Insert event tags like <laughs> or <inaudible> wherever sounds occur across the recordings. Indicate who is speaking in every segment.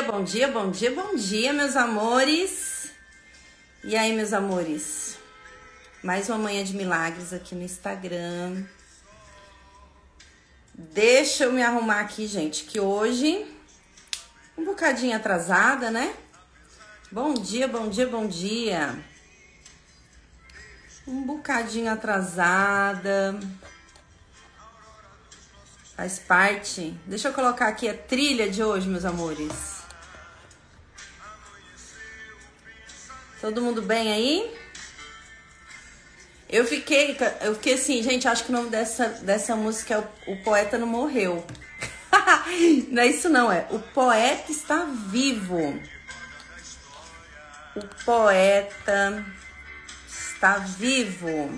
Speaker 1: Bom dia, bom dia, bom dia, meus amores. E aí, meus amores? Mais uma manhã de milagres aqui no Instagram. Deixa eu me arrumar aqui, gente, que hoje um bocadinho atrasada, né? Bom dia, bom dia, bom dia. Um bocadinho atrasada. Faz parte. Deixa eu colocar aqui a trilha de hoje, meus amores. Todo mundo bem aí? Eu fiquei, eu fiquei assim, gente, acho que o nome dessa, dessa música é o, o Poeta Não Morreu. <laughs> não é isso não, é O Poeta Está Vivo. O Poeta Está Vivo.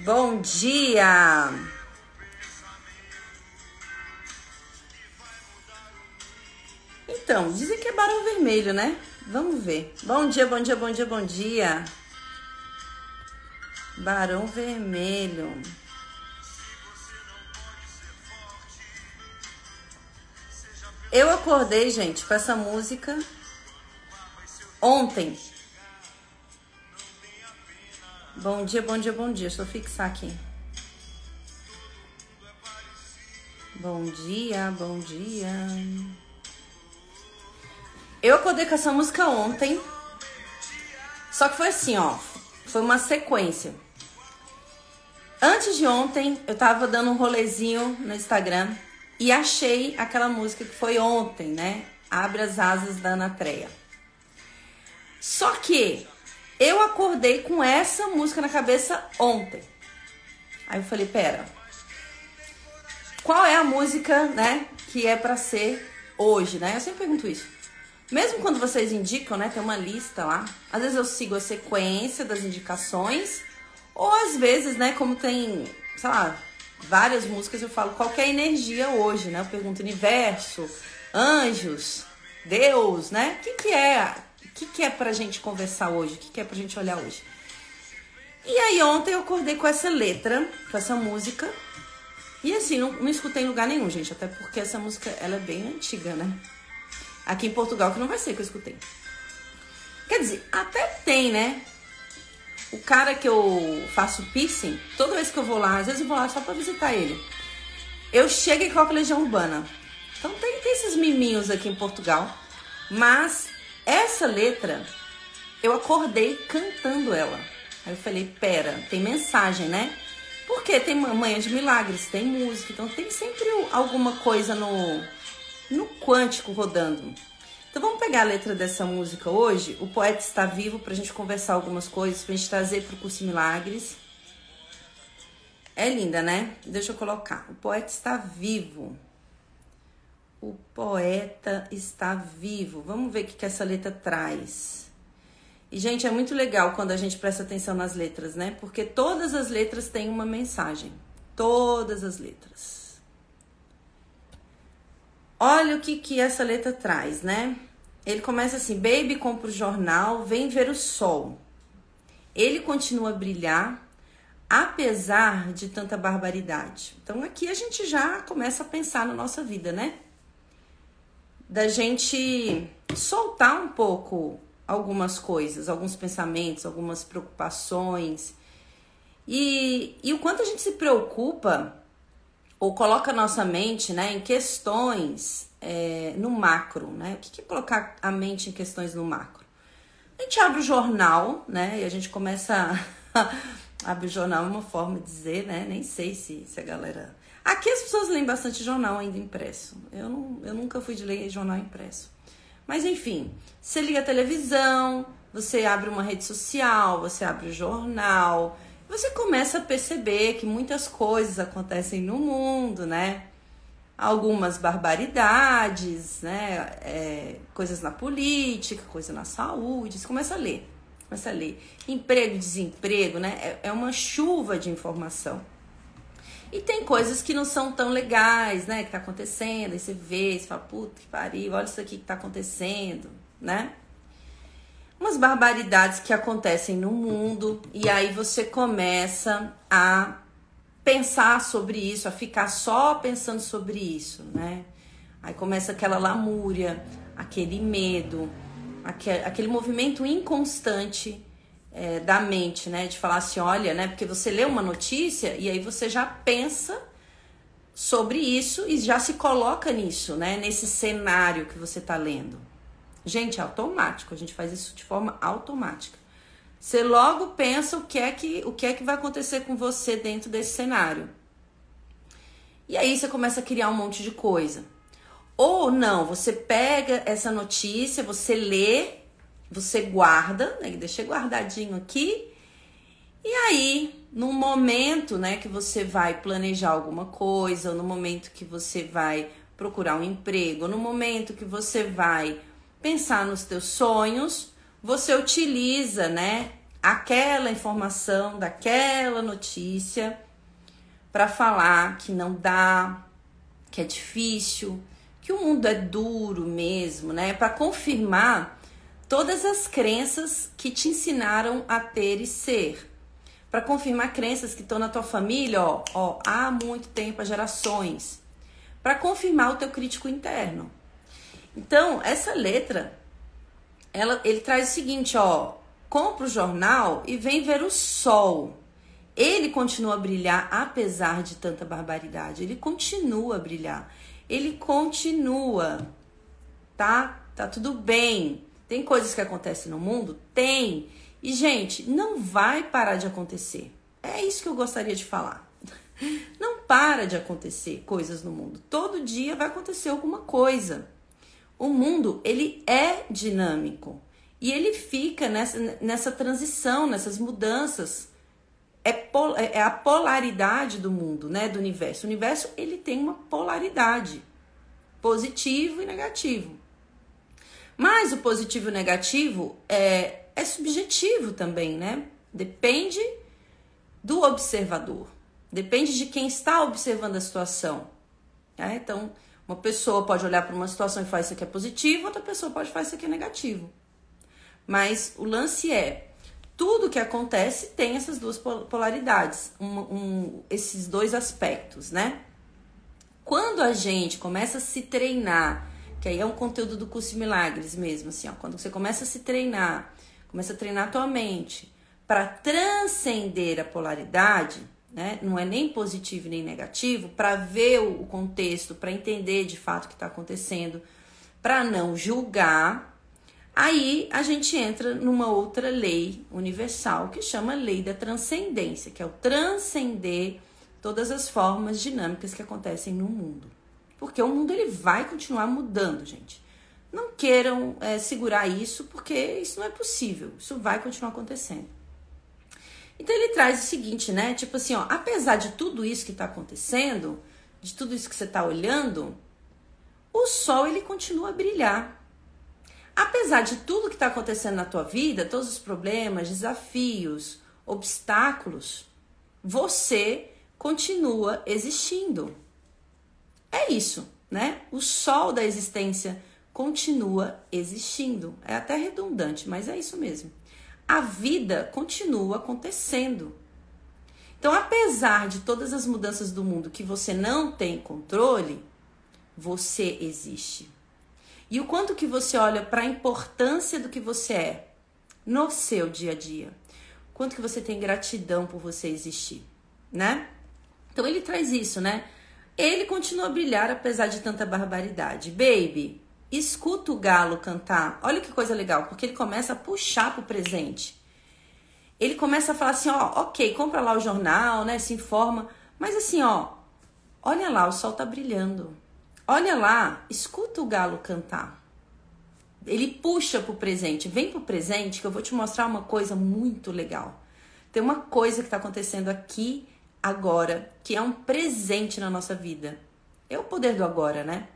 Speaker 1: Bom dia! Então, dizem que é barão vermelho, né? Vamos ver. Bom dia, bom dia, bom dia, bom dia. Barão Vermelho. Eu acordei, gente, com essa música ontem. Bom dia, bom dia, bom dia. Deixa eu fixar aqui. Bom dia, bom dia. Eu acordei com essa música ontem. Só que foi assim, ó. Foi uma sequência. Antes de ontem, eu tava dando um rolezinho no Instagram e achei aquela música que foi ontem, né? Abre as asas da Ana Treia. Só que eu acordei com essa música na cabeça ontem. Aí eu falei, pera. Qual é a música, né, que é para ser hoje, né? Eu sempre pergunto isso. Mesmo quando vocês indicam, né, tem uma lista lá. Às vezes eu sigo a sequência das indicações, ou às vezes, né, como tem, sei lá, várias músicas, eu falo qual é a energia hoje, né? Eu pergunto universo, anjos, Deus, né? O que, que é? O que, que é pra gente conversar hoje? O que, que é pra gente olhar hoje? E aí ontem eu acordei com essa letra, com essa música. E assim, não, não escutei em lugar nenhum, gente. Até porque essa música, ela é bem antiga, né? Aqui em Portugal, que não vai ser que eu escutei. Quer dizer, até tem, né? O cara que eu faço piercing, toda vez que eu vou lá, às vezes eu vou lá só pra visitar ele. Eu chego e coloco Legião Urbana. Então tem, tem esses miminhos aqui em Portugal. Mas essa letra, eu acordei cantando ela. Aí eu falei, pera, tem mensagem, né? Porque tem manhã de milagres, tem música, então tem sempre alguma coisa no, no quântico rodando. Então vamos pegar a letra dessa música hoje. O poeta está vivo para a gente conversar algumas coisas, para a gente trazer para o curso Milagres. É linda, né? Deixa eu colocar. O poeta está vivo. O poeta está vivo. Vamos ver o que, que essa letra traz. E, gente, é muito legal quando a gente presta atenção nas letras, né? Porque todas as letras têm uma mensagem. Todas as letras. Olha o que, que essa letra traz, né? Ele começa assim: Baby compra o jornal, vem ver o sol. Ele continua a brilhar, apesar de tanta barbaridade. Então aqui a gente já começa a pensar na nossa vida, né? Da gente soltar um pouco algumas coisas, alguns pensamentos, algumas preocupações. E, e o quanto a gente se preocupa ou coloca a nossa mente né, em questões é, no macro. Né? O que é colocar a mente em questões no macro? A gente abre o jornal, né? E a gente começa. A... <laughs> abre o jornal é uma forma de dizer, né? Nem sei se, se a galera. Aqui as pessoas leem bastante jornal ainda impresso. Eu, não, eu nunca fui de ler jornal impresso. Mas enfim, você liga a televisão, você abre uma rede social, você abre o jornal, você começa a perceber que muitas coisas acontecem no mundo, né? Algumas barbaridades, né? É, coisas na política, coisa na saúde. Você começa a ler, começa a ler. Emprego, desemprego, né? É, é uma chuva de informação. E tem coisas que não são tão legais, né? Que tá acontecendo. Aí você vê, você fala, puta que pariu, olha isso aqui que tá acontecendo, né? Umas barbaridades que acontecem no mundo e aí você começa a pensar sobre isso, a ficar só pensando sobre isso, né? Aí começa aquela lamúria, aquele medo, aquele, aquele movimento inconstante é, da mente, né? De falar assim, olha, né? Porque você lê uma notícia e aí você já pensa sobre isso e já se coloca nisso, né? Nesse cenário que você está lendo. Gente, é automático, a gente faz isso de forma automática. Você logo pensa o que é que o que é que vai acontecer com você dentro desse cenário. E aí você começa a criar um monte de coisa. Ou não, você pega essa notícia, você lê, você guarda, né? Deixa guardadinho aqui. E aí, no momento, né, que você vai planejar alguma coisa, ou no momento que você vai procurar um emprego, ou no momento que você vai pensar nos teus sonhos, você utiliza, né, aquela informação daquela notícia para falar que não dá, que é difícil, que o mundo é duro mesmo, né? Para confirmar todas as crenças que te ensinaram a ter e ser. Para confirmar crenças que estão na tua família, ó, ó, há muito tempo, há gerações. Para confirmar o teu crítico interno. Então, essa letra, ela, ele traz o seguinte, ó, compra o jornal e vem ver o sol. Ele continua a brilhar apesar de tanta barbaridade. Ele continua a brilhar. Ele continua. Tá? Tá tudo bem. Tem coisas que acontecem no mundo? Tem. E, gente, não vai parar de acontecer. É isso que eu gostaria de falar. <laughs> Não para de acontecer coisas no mundo. Todo dia vai acontecer alguma coisa. O mundo, ele é dinâmico. E ele fica nessa, nessa transição, nessas mudanças. É, pol, é, é a polaridade do mundo, né? Do universo. O universo, ele tem uma polaridade. Positivo e negativo. Mas o positivo e o negativo é, é subjetivo também, né? Depende do observador. Depende de quem está observando a situação. É? Então, uma pessoa pode olhar para uma situação e falar isso aqui é positivo, outra pessoa pode falar isso aqui é negativo. Mas o lance é, tudo que acontece tem essas duas polaridades, um, um, esses dois aspectos, né? Quando a gente começa a se treinar, que aí é um conteúdo do curso de milagres mesmo, assim, ó, quando você começa a se treinar, começa a treinar a tua mente para transcender a polaridade, né? Não é nem positivo nem negativo, para ver o contexto, para entender de fato o que está acontecendo, para não julgar. Aí a gente entra numa outra lei universal que chama lei da transcendência, que é o transcender todas as formas dinâmicas que acontecem no mundo. Porque o mundo ele vai continuar mudando, gente. Não queiram é, segurar isso, porque isso não é possível. Isso vai continuar acontecendo. Então ele traz o seguinte, né? Tipo assim, ó, apesar de tudo isso que está acontecendo, de tudo isso que você está olhando, o sol ele continua a brilhar. Apesar de tudo que está acontecendo na tua vida, todos os problemas, desafios, obstáculos, você continua existindo. É isso, né? O sol da existência continua existindo. É até redundante, mas é isso mesmo a vida continua acontecendo. Então, apesar de todas as mudanças do mundo que você não tem controle, você existe. E o quanto que você olha para a importância do que você é no seu dia a dia. Quanto que você tem gratidão por você existir, né? Então ele traz isso, né? Ele continua a brilhar apesar de tanta barbaridade. Baby, escuta o galo cantar. Olha que coisa legal, porque ele começa a puxar pro presente. Ele começa a falar assim, ó, ok, compra lá o jornal, né, se informa, mas assim, ó, olha lá, o sol tá brilhando. Olha lá, escuta o galo cantar. Ele puxa pro presente, vem pro presente que eu vou te mostrar uma coisa muito legal. Tem uma coisa que tá acontecendo aqui agora, que é um presente na nossa vida. É o poder do agora, né?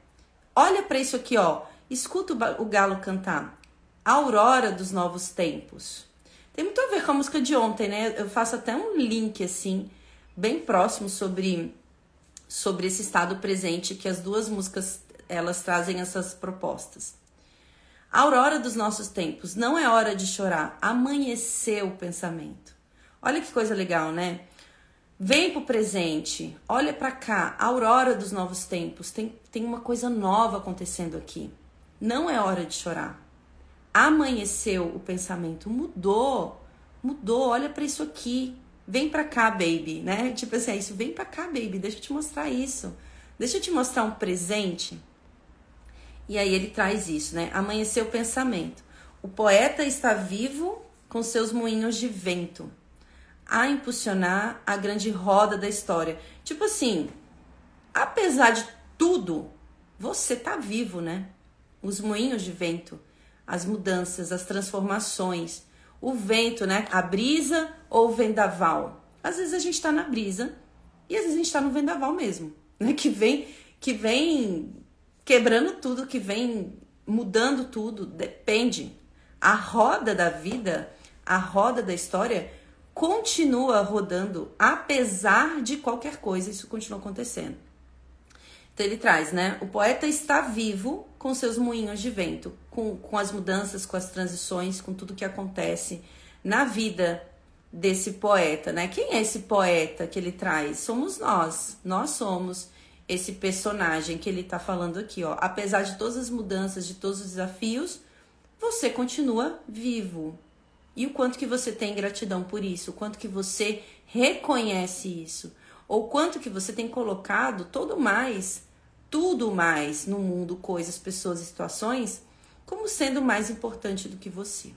Speaker 1: Olha para isso aqui, ó. Escuta o galo cantar. A aurora dos novos tempos. Tem muito a ver com a música de ontem, né? Eu faço até um link assim, bem próximo sobre sobre esse estado presente que as duas músicas elas trazem essas propostas. A aurora dos nossos tempos, não é hora de chorar, amanheceu o pensamento. Olha que coisa legal, né? Vem pro presente, olha para cá, a aurora dos novos tempos. Tem, tem uma coisa nova acontecendo aqui. Não é hora de chorar. Amanheceu o pensamento, mudou, mudou. Olha para isso aqui. Vem pra cá, baby, né? Tipo assim, é isso, vem pra cá, baby, deixa eu te mostrar isso. Deixa eu te mostrar um presente. E aí ele traz isso, né? Amanheceu o pensamento. O poeta está vivo com seus moinhos de vento a impulsionar a grande roda da história. Tipo assim, apesar de tudo, você tá vivo, né? Os moinhos de vento, as mudanças, as transformações, o vento, né? A brisa ou o vendaval. Às vezes a gente tá na brisa e às vezes a gente tá no vendaval mesmo, né? Que vem, que vem quebrando tudo, que vem mudando tudo, depende. A roda da vida, a roda da história continua rodando, apesar de qualquer coisa, isso continua acontecendo. Então ele traz, né? O poeta está vivo com seus moinhos de vento, com, com as mudanças, com as transições, com tudo que acontece na vida desse poeta, né? Quem é esse poeta que ele traz? Somos nós. Nós somos esse personagem que ele está falando aqui, ó. Apesar de todas as mudanças, de todos os desafios, você continua vivo. E o quanto que você tem gratidão por isso, o quanto que você reconhece isso, ou quanto que você tem colocado todo mais, tudo mais no mundo, coisas, pessoas e situações, como sendo mais importante do que você.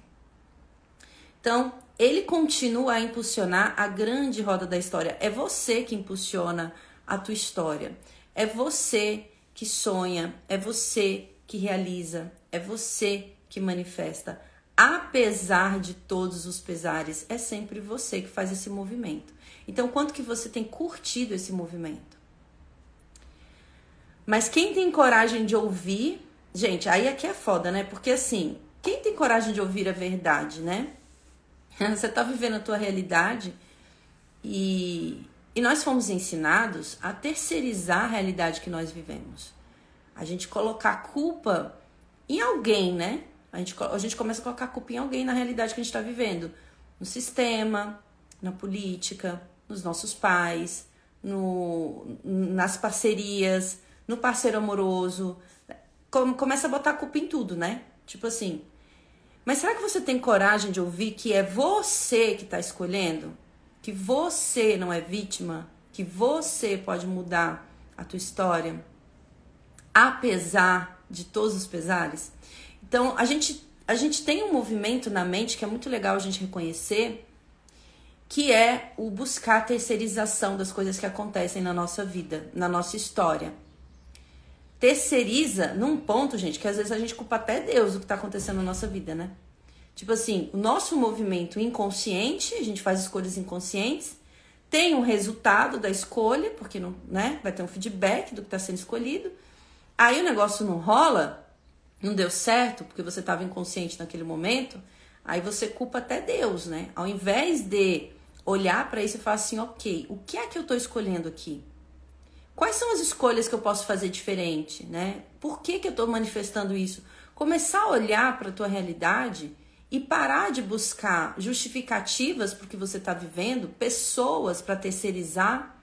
Speaker 1: Então, ele continua a impulsionar a grande roda da história. É você que impulsiona a tua história. É você que sonha, é você que realiza, é você que manifesta apesar de todos os pesares, é sempre você que faz esse movimento. Então, quanto que você tem curtido esse movimento? Mas quem tem coragem de ouvir, gente, aí aqui é foda, né? Porque assim, quem tem coragem de ouvir a verdade, né? <laughs> Você tá vivendo a tua realidade e, e nós fomos ensinados a terceirizar a realidade que nós vivemos. A gente colocar culpa em alguém, né? A gente, a gente começa a colocar a culpa em alguém na realidade que a gente está vivendo. No sistema, na política, nos nossos pais, no, nas parcerias, no parceiro amoroso. Começa a botar a culpa em tudo, né? Tipo assim. Mas será que você tem coragem de ouvir que é você que está escolhendo? Que você não é vítima? Que você pode mudar a tua história? Apesar de todos os pesares? Então, a gente, a gente tem um movimento na mente que é muito legal a gente reconhecer, que é o buscar a terceirização das coisas que acontecem na nossa vida, na nossa história. Terceiriza num ponto, gente, que às vezes a gente culpa até Deus do que está acontecendo na nossa vida, né? Tipo assim, o nosso movimento inconsciente, a gente faz escolhas inconscientes, tem um resultado da escolha, porque não, né, vai ter um feedback do que está sendo escolhido. Aí o negócio não rola, não deu certo porque você estava inconsciente naquele momento, aí você culpa até Deus, né? Ao invés de olhar para isso e falar assim, ok, o que é que eu estou escolhendo aqui? Quais são as escolhas que eu posso fazer diferente, né? Por que, que eu estou manifestando isso? Começar a olhar para a tua realidade e parar de buscar justificativas para o que você está vivendo, pessoas para terceirizar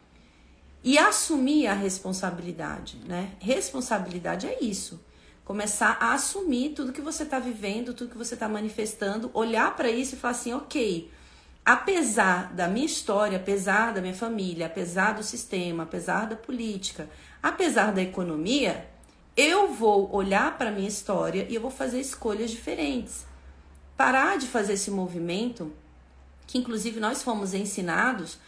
Speaker 1: e assumir a responsabilidade, né? Responsabilidade é isso começar a assumir tudo que você está vivendo, tudo que você está manifestando, olhar para isso e falar assim, ok, apesar da minha história, apesar da minha família, apesar do sistema, apesar da política, apesar da economia, eu vou olhar para minha história e eu vou fazer escolhas diferentes. Parar de fazer esse movimento, que inclusive nós fomos ensinados,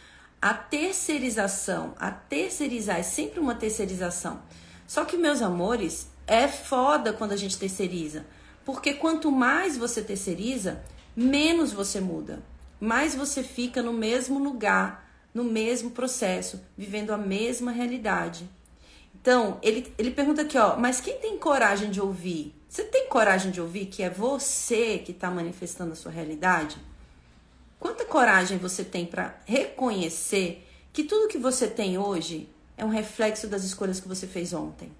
Speaker 1: a terceirização, a terceirizar, é sempre uma terceirização. Só que, meus amores, é foda quando a gente terceiriza. Porque quanto mais você terceiriza, menos você muda. Mais você fica no mesmo lugar, no mesmo processo, vivendo a mesma realidade. Então, ele, ele pergunta aqui, ó, mas quem tem coragem de ouvir? Você tem coragem de ouvir que é você que está manifestando a sua realidade? Quanta coragem você tem para reconhecer que tudo que você tem hoje é um reflexo das escolhas que você fez ontem?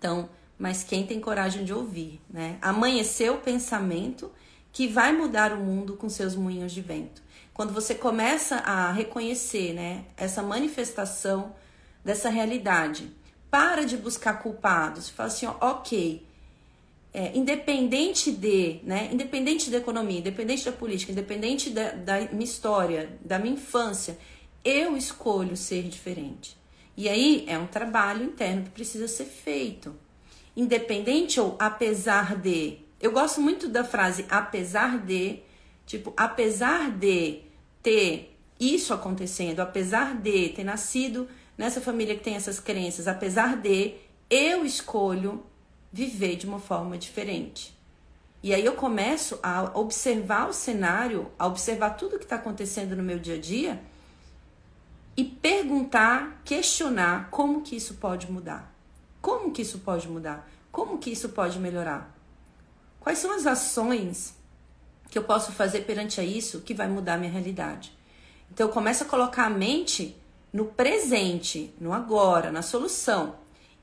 Speaker 1: Então, mas quem tem coragem de ouvir, né? Amanhecer o pensamento que vai mudar o mundo com seus moinhos de vento. quando você começa a reconhecer, né, essa manifestação dessa realidade, para de buscar culpados, fala assim, ó, ok, é, independente de, né, independente da economia, independente da política, independente da, da minha história, da minha infância, eu escolho ser diferente. E aí é um trabalho interno que precisa ser feito. Independente ou apesar de. Eu gosto muito da frase apesar de, tipo, apesar de ter isso acontecendo, apesar de ter nascido nessa família que tem essas crenças, apesar de eu escolho viver de uma forma diferente. E aí eu começo a observar o cenário, a observar tudo que está acontecendo no meu dia a dia e perguntar, questionar como que isso pode mudar. Como que isso pode mudar? Como que isso pode melhorar? Quais são as ações que eu posso fazer perante a isso que vai mudar a minha realidade? Então eu começo a colocar a mente no presente, no agora, na solução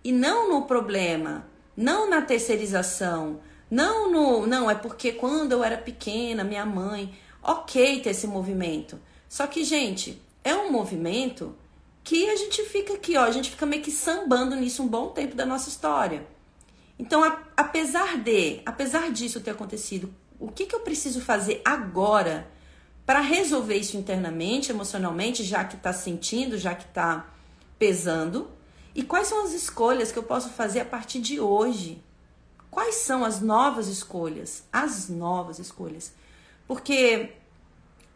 Speaker 1: e não no problema, não na terceirização, não no, não é porque quando eu era pequena, minha mãe, OK ter esse movimento. Só que, gente, é um movimento que a gente fica aqui, ó, a gente fica meio que sambando nisso um bom tempo da nossa história. Então, a, apesar de, apesar disso ter acontecido, o que, que eu preciso fazer agora para resolver isso internamente, emocionalmente, já que está sentindo, já que está pesando? E quais são as escolhas que eu posso fazer a partir de hoje? Quais são as novas escolhas? As novas escolhas. Porque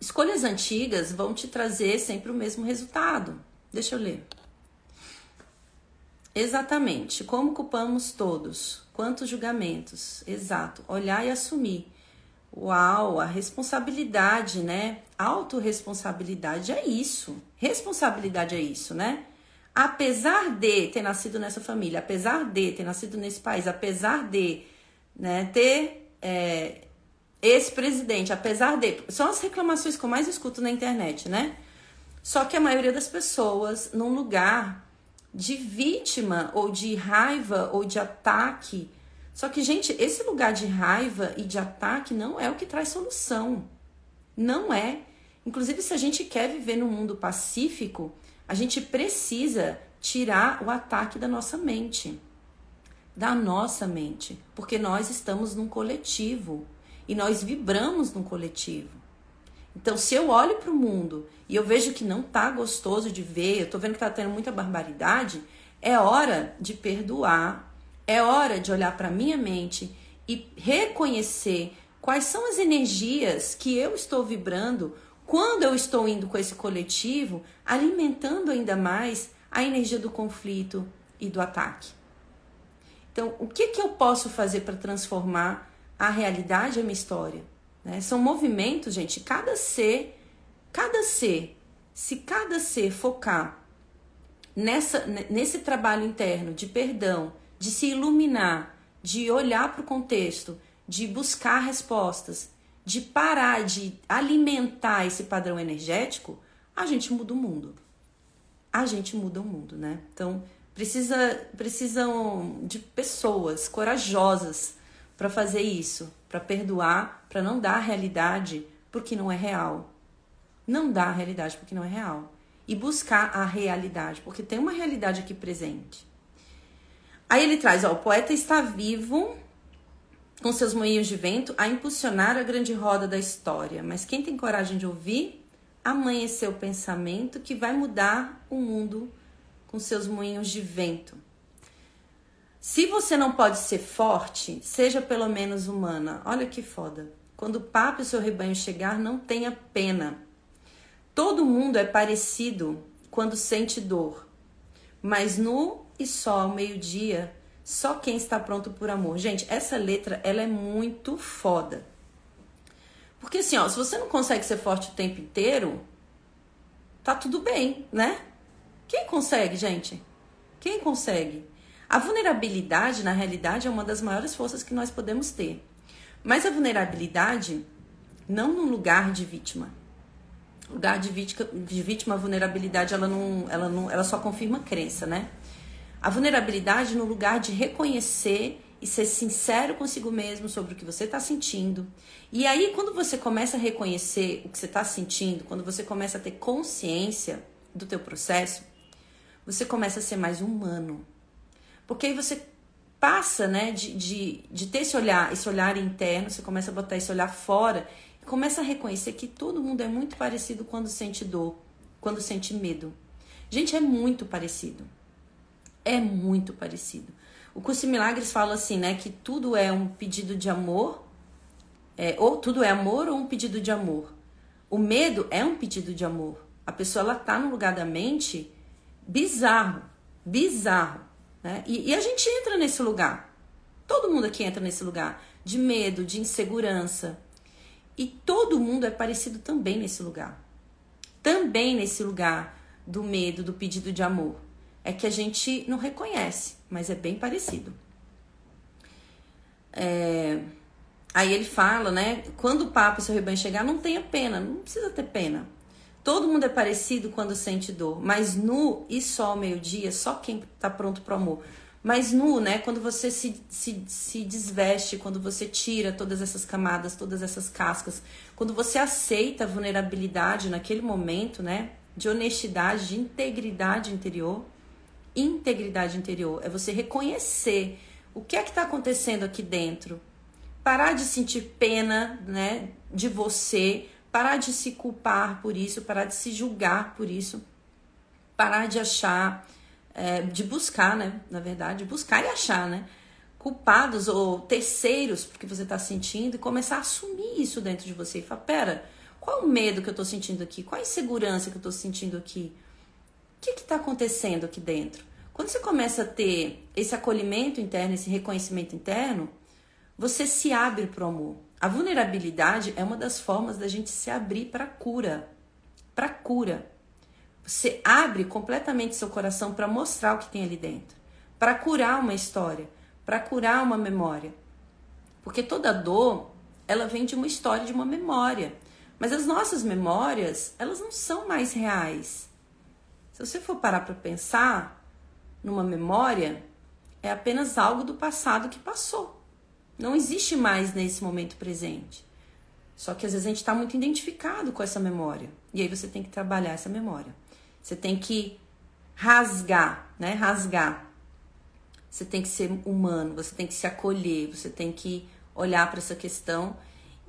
Speaker 1: escolhas antigas vão te trazer sempre o mesmo resultado. Deixa eu ler. Exatamente. Como culpamos todos? Quantos julgamentos? Exato. Olhar e assumir. Uau, a responsabilidade, né? Autoresponsabilidade é isso. Responsabilidade é isso, né? apesar de ter nascido nessa família, apesar de ter nascido nesse país, apesar de né, ter é, esse presidente, apesar de. São as reclamações que eu mais escuto na internet, né? Só que a maioria das pessoas, num lugar de vítima ou de raiva ou de ataque. Só que, gente, esse lugar de raiva e de ataque não é o que traz solução. Não é. Inclusive, se a gente quer viver num mundo pacífico, a gente precisa tirar o ataque da nossa mente. Da nossa mente. Porque nós estamos num coletivo. E nós vibramos num coletivo. Então, se eu olho para o mundo e eu vejo que não tá gostoso de ver, eu tô vendo que tá tendo muita barbaridade, é hora de perdoar, é hora de olhar para minha mente e reconhecer quais são as energias que eu estou vibrando quando eu estou indo com esse coletivo, alimentando ainda mais a energia do conflito e do ataque. Então, o que, que eu posso fazer para transformar a realidade a minha história? Né? São movimentos, gente. Cada ser, cada ser, se cada ser focar nessa, nesse trabalho interno de perdão, de se iluminar, de olhar para o contexto, de buscar respostas, de parar de alimentar esse padrão energético, a gente muda o mundo. A gente muda o mundo, né? Então, precisa, precisam de pessoas corajosas para fazer isso, para perdoar, para não dar a realidade porque não é real. Não dar a realidade porque não é real. E buscar a realidade, porque tem uma realidade aqui presente. Aí ele traz, ó, o poeta está vivo com seus moinhos de vento a impulsionar a grande roda da história. Mas quem tem coragem de ouvir, amanhecer o pensamento que vai mudar o mundo com seus moinhos de vento. Se você não pode ser forte, seja pelo menos humana. Olha que foda. Quando o papo e o seu rebanho chegar, não tenha pena. Todo mundo é parecido quando sente dor, mas nu e só ao meio-dia só quem está pronto por amor. Gente, essa letra, ela é muito foda. Porque assim, ó, se você não consegue ser forte o tempo inteiro, tá tudo bem, né? Quem consegue, gente? Quem consegue? A vulnerabilidade, na realidade, é uma das maiores forças que nós podemos ter. Mas a vulnerabilidade, não num lugar de vítima. Lugar de vítima, de vítima, a vulnerabilidade, ela não, ela não, ela só confirma crença, né? A vulnerabilidade no lugar de reconhecer e ser sincero consigo mesmo sobre o que você está sentindo. E aí, quando você começa a reconhecer o que você está sentindo, quando você começa a ter consciência do teu processo, você começa a ser mais humano. Porque aí você passa, né, de, de, de ter esse olhar, esse olhar interno, você começa a botar esse olhar fora e começa a reconhecer que todo mundo é muito parecido quando sente dor, quando sente medo. Gente, é muito parecido. É muito parecido. O curso de milagres fala assim, né, que tudo é um pedido de amor, é, ou tudo é amor ou um pedido de amor. O medo é um pedido de amor. A pessoa ela tá no lugar da mente bizarro, bizarro, né? E, e a gente entra nesse lugar. Todo mundo aqui entra nesse lugar de medo, de insegurança. E todo mundo é parecido também nesse lugar. Também nesse lugar do medo, do pedido de amor. É que a gente não reconhece mas é bem parecido. É... Aí ele fala, né? Quando o Papa e seu rebanho chegar, não tenha pena, não precisa ter pena. Todo mundo é parecido quando sente dor, mas nu e só ao meio-dia, só quem tá pronto pro amor. Mas nu, né? Quando você se, se, se desveste, quando você tira todas essas camadas, todas essas cascas, quando você aceita a vulnerabilidade naquele momento, né? De honestidade, de integridade interior, integridade interior, é você reconhecer o que é que está acontecendo aqui dentro. Parar de sentir pena, né, de você, parar de se culpar por isso, parar de se julgar por isso, parar de achar, é, de buscar, né, na verdade, buscar e achar, né, culpados ou terceiros porque você está sentindo e começar a assumir isso dentro de você e falar, pera, qual o medo que eu estou sentindo aqui? Qual a insegurança que eu estou sentindo aqui? O que está acontecendo aqui dentro? Quando você começa a ter esse acolhimento interno, esse reconhecimento interno, você se abre para o amor. A vulnerabilidade é uma das formas da gente se abrir para cura. Para cura. Você abre completamente seu coração para mostrar o que tem ali dentro, para curar uma história, para curar uma memória. Porque toda dor, ela vem de uma história, de uma memória. Mas as nossas memórias, elas não são mais reais. Se você for parar para pensar numa memória, é apenas algo do passado que passou. Não existe mais nesse momento presente. Só que às vezes a gente está muito identificado com essa memória. E aí você tem que trabalhar essa memória. Você tem que rasgar, né? Rasgar. Você tem que ser humano, você tem que se acolher, você tem que olhar para essa questão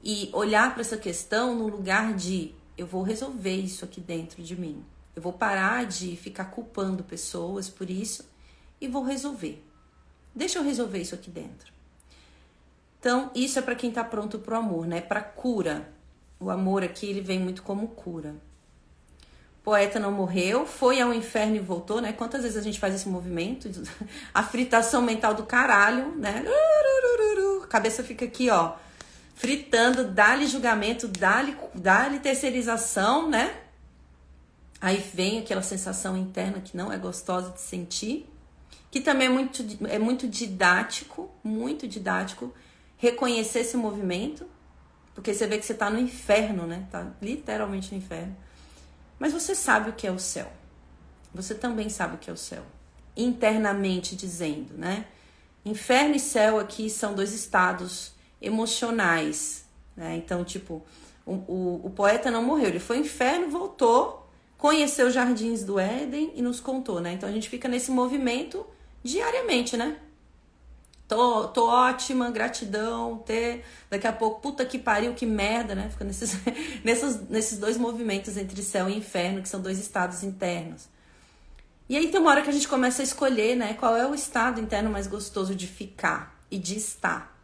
Speaker 1: e olhar para essa questão no lugar de eu vou resolver isso aqui dentro de mim. Eu vou parar de ficar culpando pessoas por isso e vou resolver. Deixa eu resolver isso aqui dentro. Então, isso é para quem está pronto para o amor, né? Para cura. O amor aqui ele vem muito como cura. Poeta não morreu, foi ao inferno e voltou, né? Quantas vezes a gente faz esse movimento? <laughs> A fritação mental do caralho, né? Cabeça fica aqui, ó, fritando, dá-lhe julgamento, dá-lhe dá terceirização, né? Aí vem aquela sensação interna que não é gostosa de sentir, que também é muito, é muito didático, muito didático, reconhecer esse movimento, porque você vê que você está no inferno, né? Tá literalmente no inferno. Mas você sabe o que é o céu. Você também sabe o que é o céu. Internamente dizendo, né? Inferno e céu aqui são dois estados emocionais, né? Então, tipo, o, o, o poeta não morreu, ele foi ao inferno, voltou conheceu os jardins do Éden e nos contou, né? Então a gente fica nesse movimento diariamente, né? Tô, tô ótima, gratidão, ter. Daqui a pouco, puta que pariu, que merda, né? Fica nesses, <laughs> nesses, nesses dois movimentos entre céu e inferno, que são dois estados internos. E aí tem uma hora que a gente começa a escolher, né? Qual é o estado interno mais gostoso de ficar e de estar.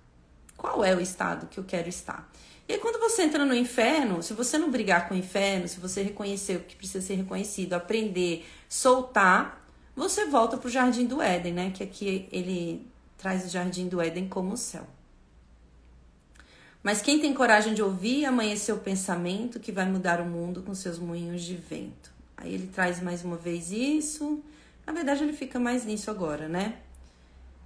Speaker 1: Qual é o estado que eu quero estar? E aí, quando você entra no inferno, se você não brigar com o inferno, se você reconhecer o que precisa ser reconhecido, aprender, soltar, você volta para o jardim do Éden, né? Que aqui ele traz o jardim do Éden como o céu. Mas quem tem coragem de ouvir, amanhecer o pensamento que vai mudar o mundo com seus moinhos de vento. Aí ele traz mais uma vez isso. Na verdade, ele fica mais nisso agora, né?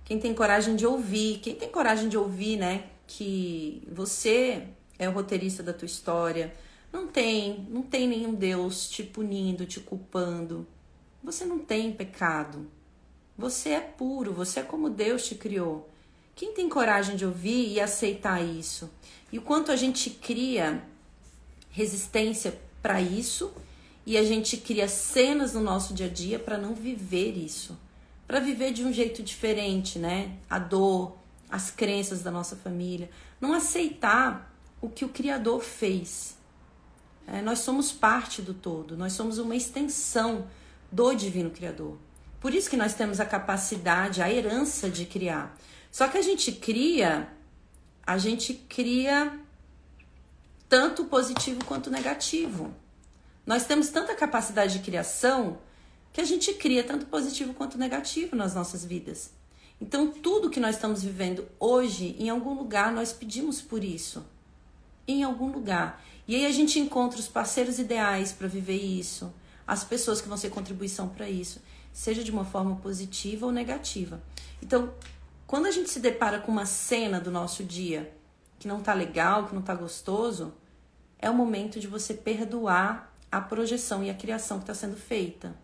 Speaker 1: Quem tem coragem de ouvir, quem tem coragem de ouvir, né? Que você é o roteirista da tua história. Não tem, não tem nenhum Deus te punindo, te culpando. Você não tem pecado. Você é puro, você é como Deus te criou. Quem tem coragem de ouvir e aceitar isso? E o quanto a gente cria resistência para isso e a gente cria cenas no nosso dia a dia para não viver isso, para viver de um jeito diferente, né? A dor, as crenças da nossa família, não aceitar o que o Criador fez. É, nós somos parte do todo, nós somos uma extensão do Divino Criador. Por isso que nós temos a capacidade, a herança de criar. Só que a gente cria, a gente cria tanto positivo quanto negativo. Nós temos tanta capacidade de criação que a gente cria tanto positivo quanto negativo nas nossas vidas. Então, tudo que nós estamos vivendo hoje, em algum lugar, nós pedimos por isso. Em algum lugar. E aí a gente encontra os parceiros ideais para viver isso, as pessoas que vão ser contribuição para isso, seja de uma forma positiva ou negativa. Então, quando a gente se depara com uma cena do nosso dia que não tá legal, que não tá gostoso, é o momento de você perdoar a projeção e a criação que está sendo feita.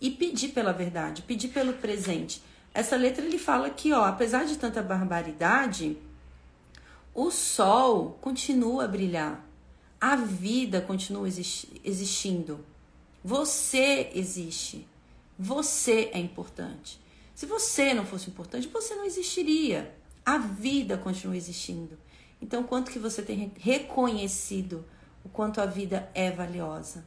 Speaker 1: E pedir pela verdade, pedir pelo presente. Essa letra ele fala que, ó, apesar de tanta barbaridade, o sol continua a brilhar. A vida continua existindo. Você existe. Você é importante. Se você não fosse importante, você não existiria. A vida continua existindo. Então, quanto que você tem reconhecido o quanto a vida é valiosa?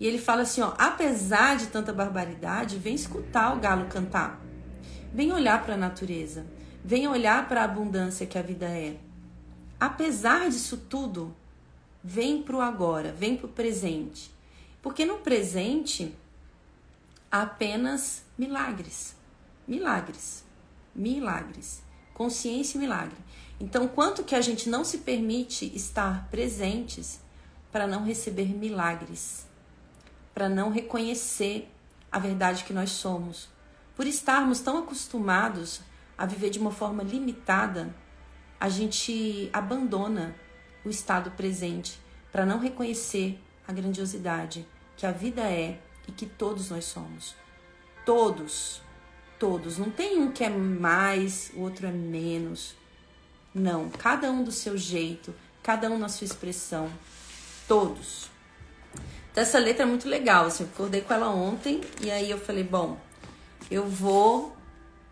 Speaker 1: E ele fala assim, ó, apesar de tanta barbaridade, vem escutar o galo cantar. Vem olhar para a natureza. Vem olhar para a abundância que a vida é. Apesar disso tudo, vem para o agora, vem para o presente. Porque no presente apenas milagres. Milagres. Milagres. Consciência e milagre. Então, quanto que a gente não se permite estar presentes para não receber milagres, para não reconhecer a verdade que nós somos, por estarmos tão acostumados a viver de uma forma limitada, a gente abandona o estado presente para não reconhecer a grandiosidade que a vida é e que todos nós somos. Todos, todos. Não tem um que é mais, o outro é menos. Não, cada um do seu jeito, cada um na sua expressão, todos. Então, essa letra é muito legal, assim, eu acordei com ela ontem e aí eu falei, bom, eu vou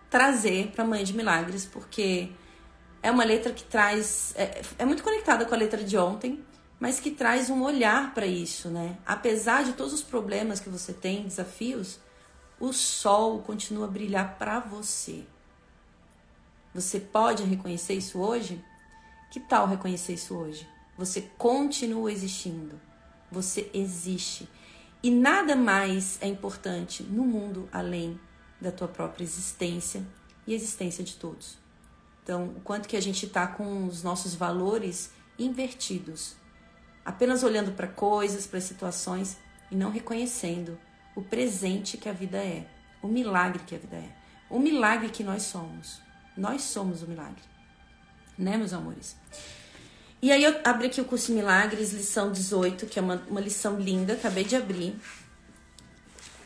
Speaker 1: trazer para Mãe de Milagres, porque é uma letra que traz, é, é muito conectada com a letra de ontem, mas que traz um olhar para isso, né? Apesar de todos os problemas que você tem, desafios, o sol continua a brilhar para você. Você pode reconhecer isso hoje? Que tal reconhecer isso hoje? Você continua existindo. Você existe. E nada mais é importante no mundo além da tua própria existência e a existência de todos. Então, o quanto que a gente está com os nossos valores invertidos, apenas olhando para coisas, para situações e não reconhecendo o presente que a vida é, o milagre que a vida é, o milagre que nós somos. Nós somos o milagre. Né, meus amores? E aí eu abri aqui o curso Milagres, lição 18, que é uma, uma lição linda, acabei de abrir.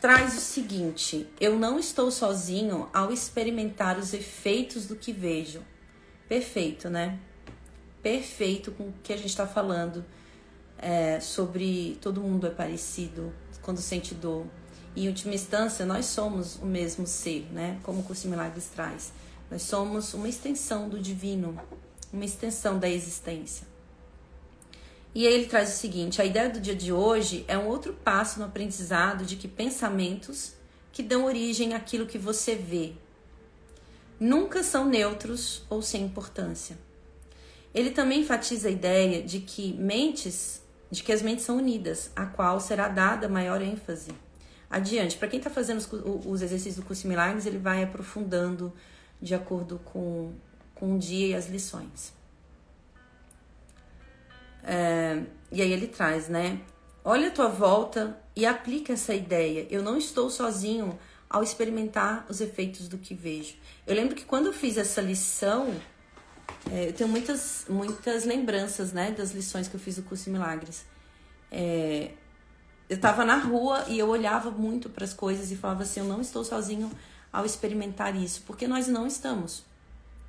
Speaker 1: Traz o seguinte: eu não estou sozinho ao experimentar os efeitos do que vejo. Perfeito, né? Perfeito com o que a gente está falando é, sobre todo mundo é parecido quando sente dor. E em última instância, nós somos o mesmo ser, né? Como o curso Milagres traz. Nós somos uma extensão do divino, uma extensão da existência. E aí ele traz o seguinte: a ideia do dia de hoje é um outro passo no aprendizado de que pensamentos que dão origem àquilo que você vê nunca são neutros ou sem importância. Ele também enfatiza a ideia de que mentes, de que as mentes são unidas, a qual será dada maior ênfase. Adiante, para quem está fazendo os, os exercícios do curso Milagres, ele vai aprofundando de acordo com, com o dia e as lições. É, e aí ele traz, né? Olha a tua volta e aplica essa ideia. Eu não estou sozinho ao experimentar os efeitos do que vejo. Eu lembro que quando eu fiz essa lição, é, eu tenho muitas, muitas lembranças, né, das lições que eu fiz do curso Milagres. É, eu estava na rua e eu olhava muito para as coisas e falava assim: eu não estou sozinho ao experimentar isso, porque nós não estamos.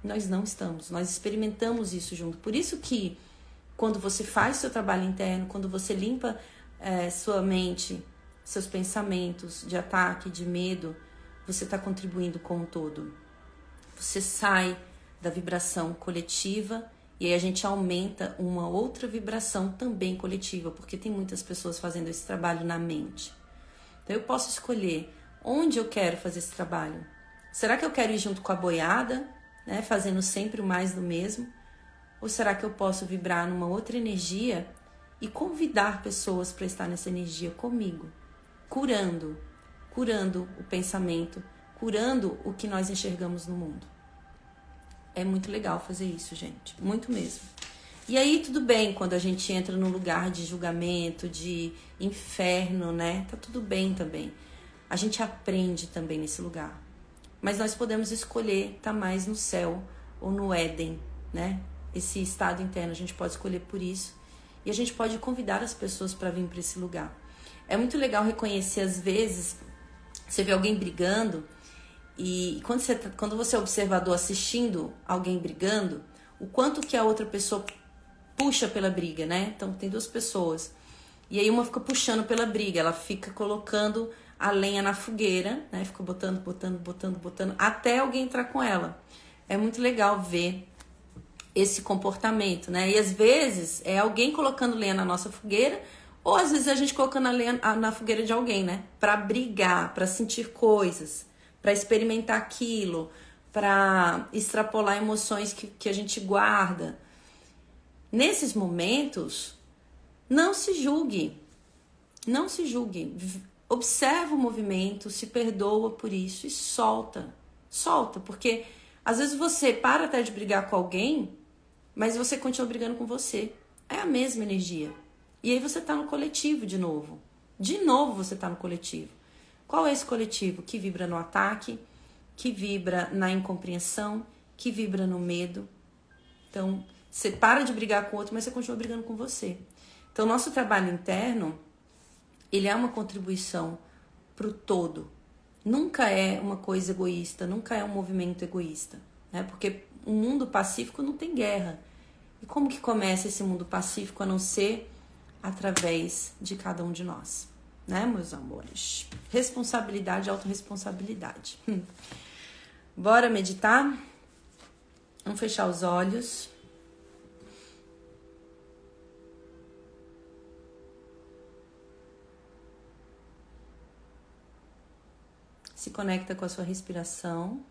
Speaker 1: Nós não estamos. Nós experimentamos isso junto. Por isso que quando você faz seu trabalho interno, quando você limpa é, sua mente, seus pensamentos de ataque, de medo, você está contribuindo com o todo. Você sai da vibração coletiva e aí a gente aumenta uma outra vibração também coletiva, porque tem muitas pessoas fazendo esse trabalho na mente. Então eu posso escolher onde eu quero fazer esse trabalho. Será que eu quero ir junto com a boiada, né, fazendo sempre o mais do mesmo? Ou será que eu posso vibrar numa outra energia e convidar pessoas para estar nessa energia comigo, curando, curando o pensamento, curando o que nós enxergamos no mundo? É muito legal fazer isso, gente, muito mesmo. E aí tudo bem quando a gente entra num lugar de julgamento, de inferno, né? Tá tudo bem também. A gente aprende também nesse lugar. Mas nós podemos escolher estar tá mais no céu ou no Éden, né? esse estado interno, a gente pode escolher por isso. E a gente pode convidar as pessoas para vir para esse lugar. É muito legal reconhecer, às vezes, você vê alguém brigando, e quando você, tá, quando você é observador assistindo alguém brigando, o quanto que a outra pessoa puxa pela briga, né? Então tem duas pessoas. E aí uma fica puxando pela briga, ela fica colocando a lenha na fogueira, né? Fica botando, botando, botando, botando, até alguém entrar com ela. É muito legal ver esse comportamento, né? E às vezes é alguém colocando lenha na nossa fogueira, ou às vezes a gente colocando a lenha na fogueira de alguém, né? Para brigar, para sentir coisas, para experimentar aquilo, para extrapolar emoções que, que a gente guarda. Nesses momentos, não se julgue, não se julgue. Observa o movimento, se perdoa por isso e solta. Solta, porque às vezes você para até de brigar com alguém mas você continua brigando com você. É a mesma energia. E aí você está no coletivo de novo. De novo você está no coletivo. Qual é esse coletivo? Que vibra no ataque, que vibra na incompreensão, que vibra no medo. Então, você para de brigar com o outro, mas você continua brigando com você. Então, nosso trabalho interno, ele é uma contribuição para o todo. Nunca é uma coisa egoísta, nunca é um movimento egoísta. Né? Porque um mundo pacífico não tem guerra. E como que começa esse mundo pacífico a não ser através de cada um de nós, né, meus amores? Responsabilidade, autorresponsabilidade. Hum. Bora meditar? Vamos fechar os olhos. Se conecta com a sua respiração.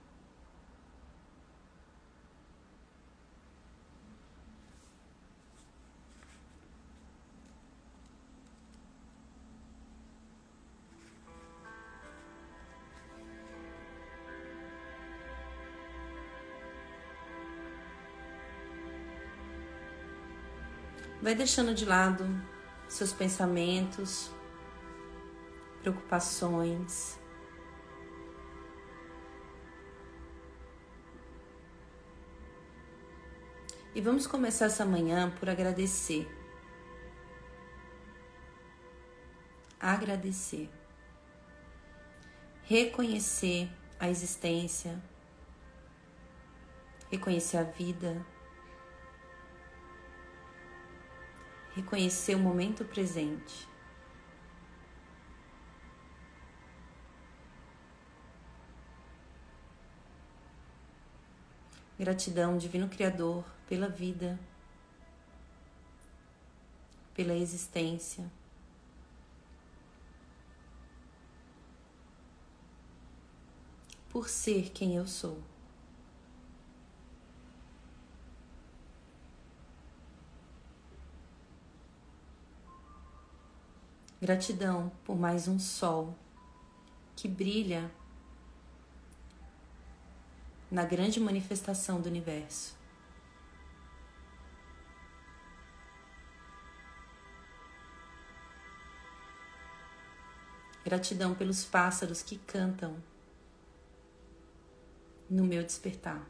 Speaker 1: Vai deixando de lado seus pensamentos, preocupações. E vamos começar essa manhã por agradecer. Agradecer. Reconhecer a existência. Reconhecer a vida reconhecer o momento presente. Gratidão, Divino Criador, pela vida, pela existência. Por ser quem eu sou. Gratidão por mais um sol que brilha na grande manifestação do universo. Gratidão pelos pássaros que cantam no meu despertar.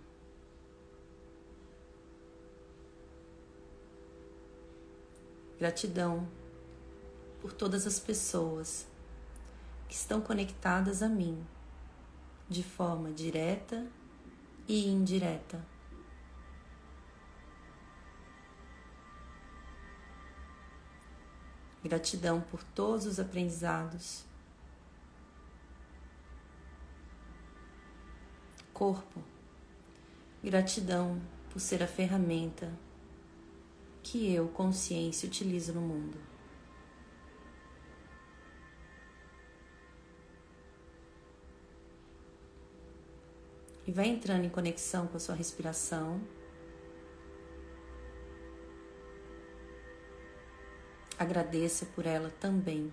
Speaker 1: Gratidão por todas as pessoas que estão conectadas a mim, de forma direta e indireta. Gratidão por todos os aprendizados. Corpo, gratidão por ser a ferramenta que eu, consciência, utilizo no mundo. E vai entrando em conexão com a sua respiração. Agradeça por ela também.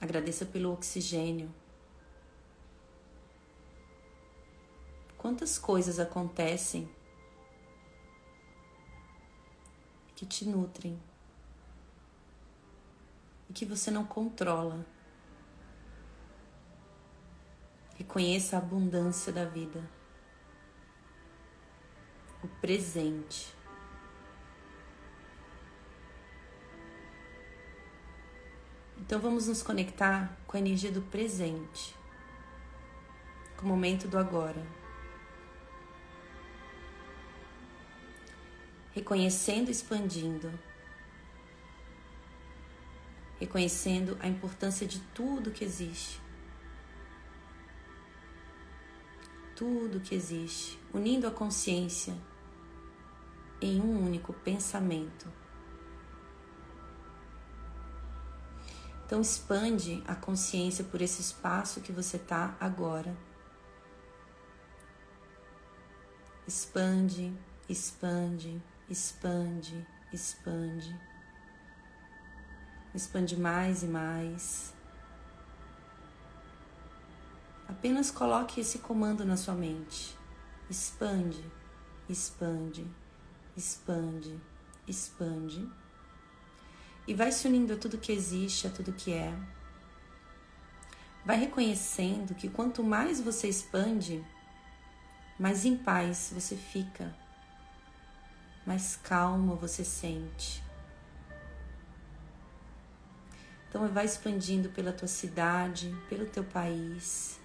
Speaker 1: Agradeça pelo oxigênio. Quantas coisas acontecem que te nutrem e que você não controla. Reconheça a abundância da vida o presente. Então vamos nos conectar com a energia do presente, com o momento do agora. Reconhecendo e expandindo. Reconhecendo a importância de tudo que existe. Tudo que existe, unindo a consciência em um único pensamento. Então expande a consciência por esse espaço que você está agora. Expande, expande, expande, expande. Expande mais e mais. Apenas coloque esse comando na sua mente. Expande, expande, expande, expande. E vai se unindo a tudo que existe, a tudo que é. Vai reconhecendo que quanto mais você expande, mais em paz você fica, mais calmo você sente. Então vai expandindo pela tua cidade, pelo teu país.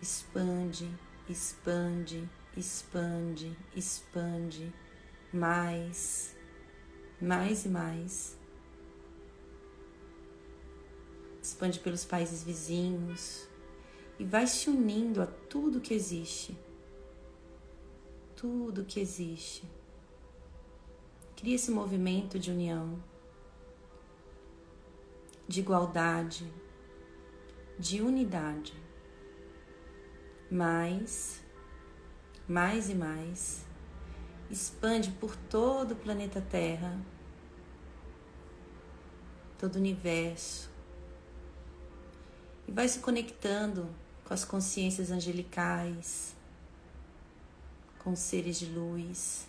Speaker 1: Expande, expande, expande, expande mais, mais e mais. Expande pelos países vizinhos e vai se unindo a tudo que existe. Tudo que existe. Cria esse movimento de união, de igualdade, de unidade. Mais, mais e mais expande por todo o planeta Terra, todo o universo, e vai se conectando com as consciências angelicais, com os seres de luz.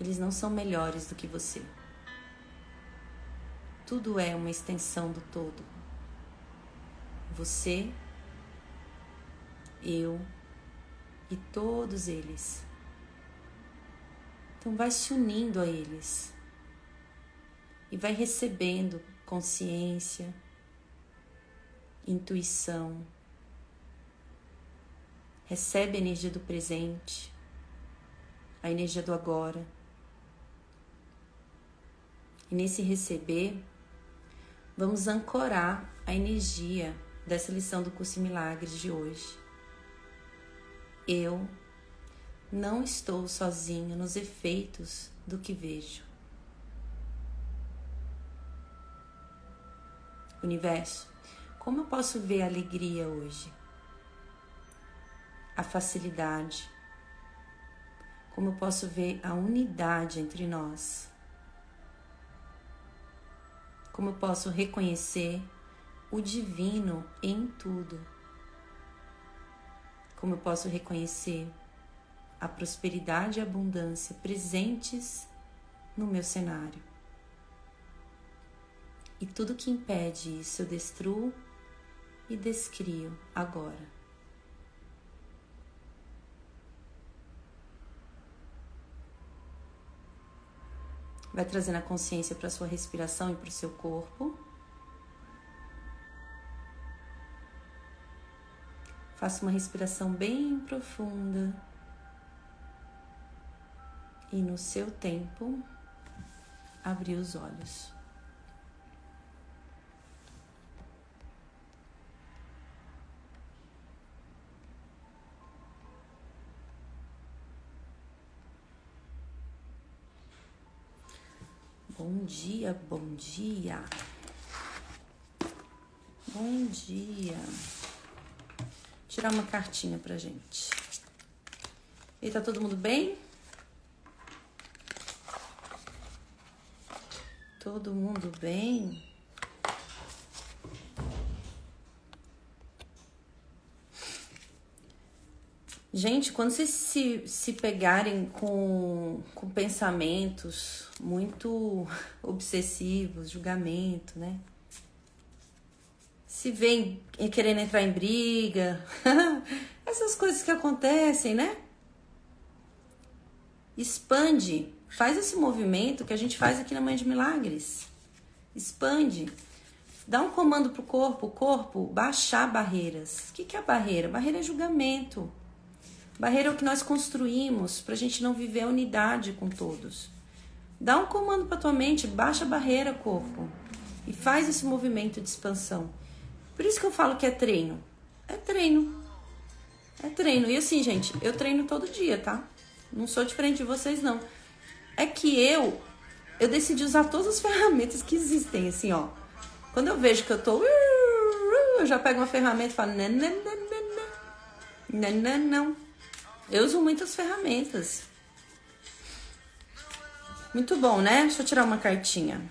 Speaker 1: Eles não são melhores do que você. Tudo é uma extensão do todo. Você, eu, e todos eles. Então vai se unindo a eles e vai recebendo consciência, intuição. Recebe a energia do presente, a energia do agora. E nesse receber, vamos ancorar a energia dessa lição do curso Milagres de hoje. Eu não estou sozinho nos efeitos do que vejo. Universo, como eu posso ver a alegria hoje? A facilidade? Como eu posso ver a unidade entre nós? Como eu posso reconhecer o divino em tudo? Como eu posso reconhecer a prosperidade e a abundância presentes no meu cenário. E tudo que impede isso eu destruo e descrio agora. Vai trazendo a consciência para a sua respiração e para o seu corpo. Faça uma respiração bem profunda. e no seu tempo abrir os olhos. Bom dia, bom dia. Bom dia. Tirar uma cartinha pra gente. E tá todo mundo bem? Todo mundo bem? Gente, quando vocês se, se pegarem com, com pensamentos muito <laughs> obsessivos, julgamento, né? Se vem querendo entrar em briga, <laughs> essas coisas que acontecem, né? Expande, faz esse movimento que a gente faz aqui na Mãe de Milagres. Expande. Dá um comando pro corpo, o corpo baixar barreiras. O que, que é barreira? Barreira é julgamento. Barreira é o que nós construímos para a gente não viver a unidade com todos. Dá um comando para tua mente, baixa a barreira, corpo, e faz esse movimento de expansão. Por isso que eu falo que é treino. É treino. É treino. E assim, gente, eu treino todo dia, tá? Não sou diferente de vocês, não. É que eu, eu decidi usar todas as <laughs> ferramentas que existem, assim, ó. Quando eu vejo que eu tô. Eu já pego uma ferramenta e falo. Não, não, não, não, não. Não. Eu uso muitas ferramentas. Muito bom, né? Deixa eu tirar uma cartinha.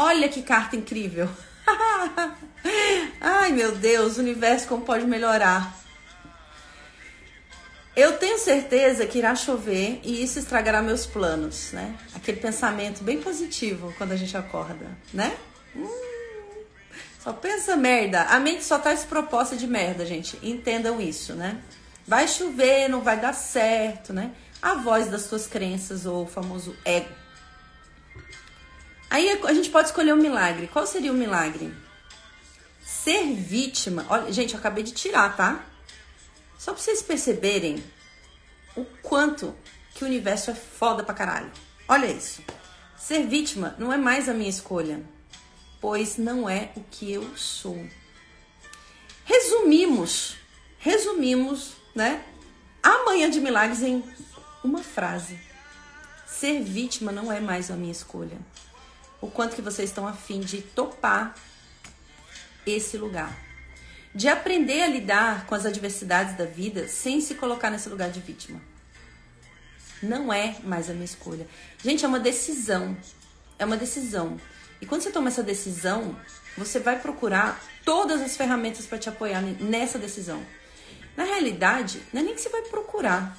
Speaker 1: Olha que carta incrível. <laughs> Ai, meu Deus, o universo como pode melhorar. Eu tenho certeza que irá chover e isso estragará meus planos, né? Aquele pensamento bem positivo quando a gente acorda, né? Hum. Só pensa merda. A mente só traz proposta de merda, gente. Entendam isso, né? Vai chover, não vai dar certo, né? A voz das suas crenças ou o famoso ego. Aí a gente pode escolher um milagre. Qual seria o milagre? Ser vítima. Olha, gente, eu acabei de tirar, tá? Só pra vocês perceberem o quanto que o universo é foda pra caralho. Olha isso. Ser vítima não é mais a minha escolha pois não é o que eu sou. Resumimos, resumimos, né? A manhã de milagres em uma frase. Ser vítima não é mais a minha escolha. O quanto que vocês estão afim de topar esse lugar. De aprender a lidar com as adversidades da vida sem se colocar nesse lugar de vítima. Não é mais a minha escolha. Gente, é uma decisão. É uma decisão. E quando você toma essa decisão, você vai procurar todas as ferramentas para te apoiar nessa decisão. Na realidade, não é nem que você vai procurar.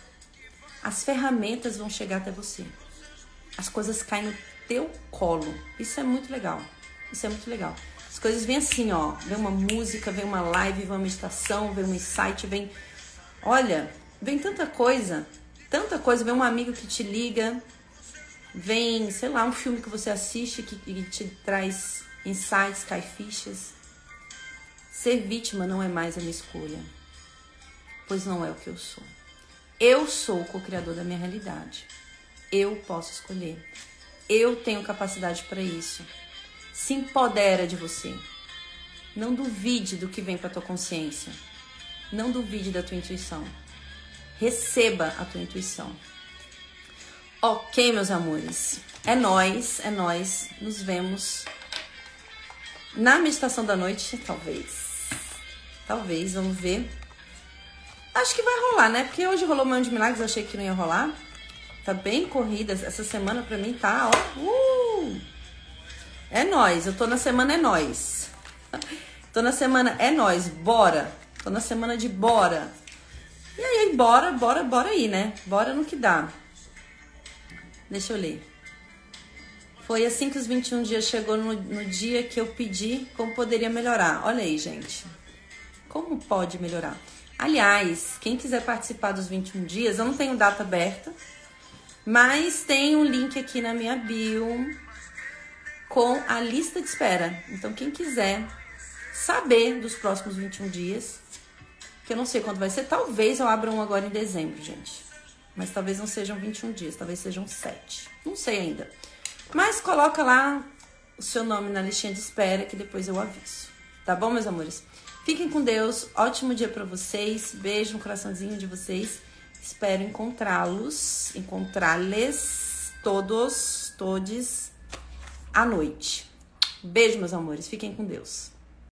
Speaker 1: As ferramentas vão chegar até você. As coisas caem no teu colo. Isso é muito legal. Isso é muito legal. As coisas vêm assim, ó. Vem uma música, vem uma live, vem uma meditação, vem um insight, vem. Olha, vem tanta coisa. Tanta coisa. Vem um amigo que te liga vem, sei lá, um filme que você assiste que, que te traz insights, cai fichas. Ser vítima não é mais a minha escolha, pois não é o que eu sou. Eu sou o co-criador da minha realidade. Eu posso escolher. Eu tenho capacidade para isso. Se empodera de você. Não duvide do que vem para tua consciência. Não duvide da tua intuição. Receba a tua intuição. Ok, meus amores. É nós, é nós. Nos vemos na meditação da noite, talvez. Talvez, vamos ver. Acho que vai rolar, né? Porque hoje rolou Mãe de Milagres, achei que não ia rolar. Tá bem corrida. Essa semana pra mim tá, ó. Uh! É nós. Eu tô na semana é nós. <laughs> tô na semana é nós. Bora. Tô na semana de bora. E aí, bora, bora, bora aí, né? Bora no que dá. Deixa eu ler. Foi assim que os 21 dias chegou no, no dia que eu pedi como poderia melhorar. Olha aí, gente. Como pode melhorar? Aliás, quem quiser participar dos 21 dias, eu não tenho data aberta, mas tem um link aqui na minha bio com a lista de espera. Então, quem quiser saber dos próximos 21 dias. Que eu não sei quando vai ser. Talvez eu abra um agora em dezembro, gente. Mas talvez não sejam 21 dias, talvez sejam 7. Não sei ainda. Mas coloca lá o seu nome na listinha de espera que depois eu aviso. Tá bom, meus amores? Fiquem com Deus. Ótimo dia para vocês. Beijo no coraçãozinho de vocês. Espero encontrá-los, encontrá-les todos, todes à noite. Beijo, meus amores. Fiquem com Deus.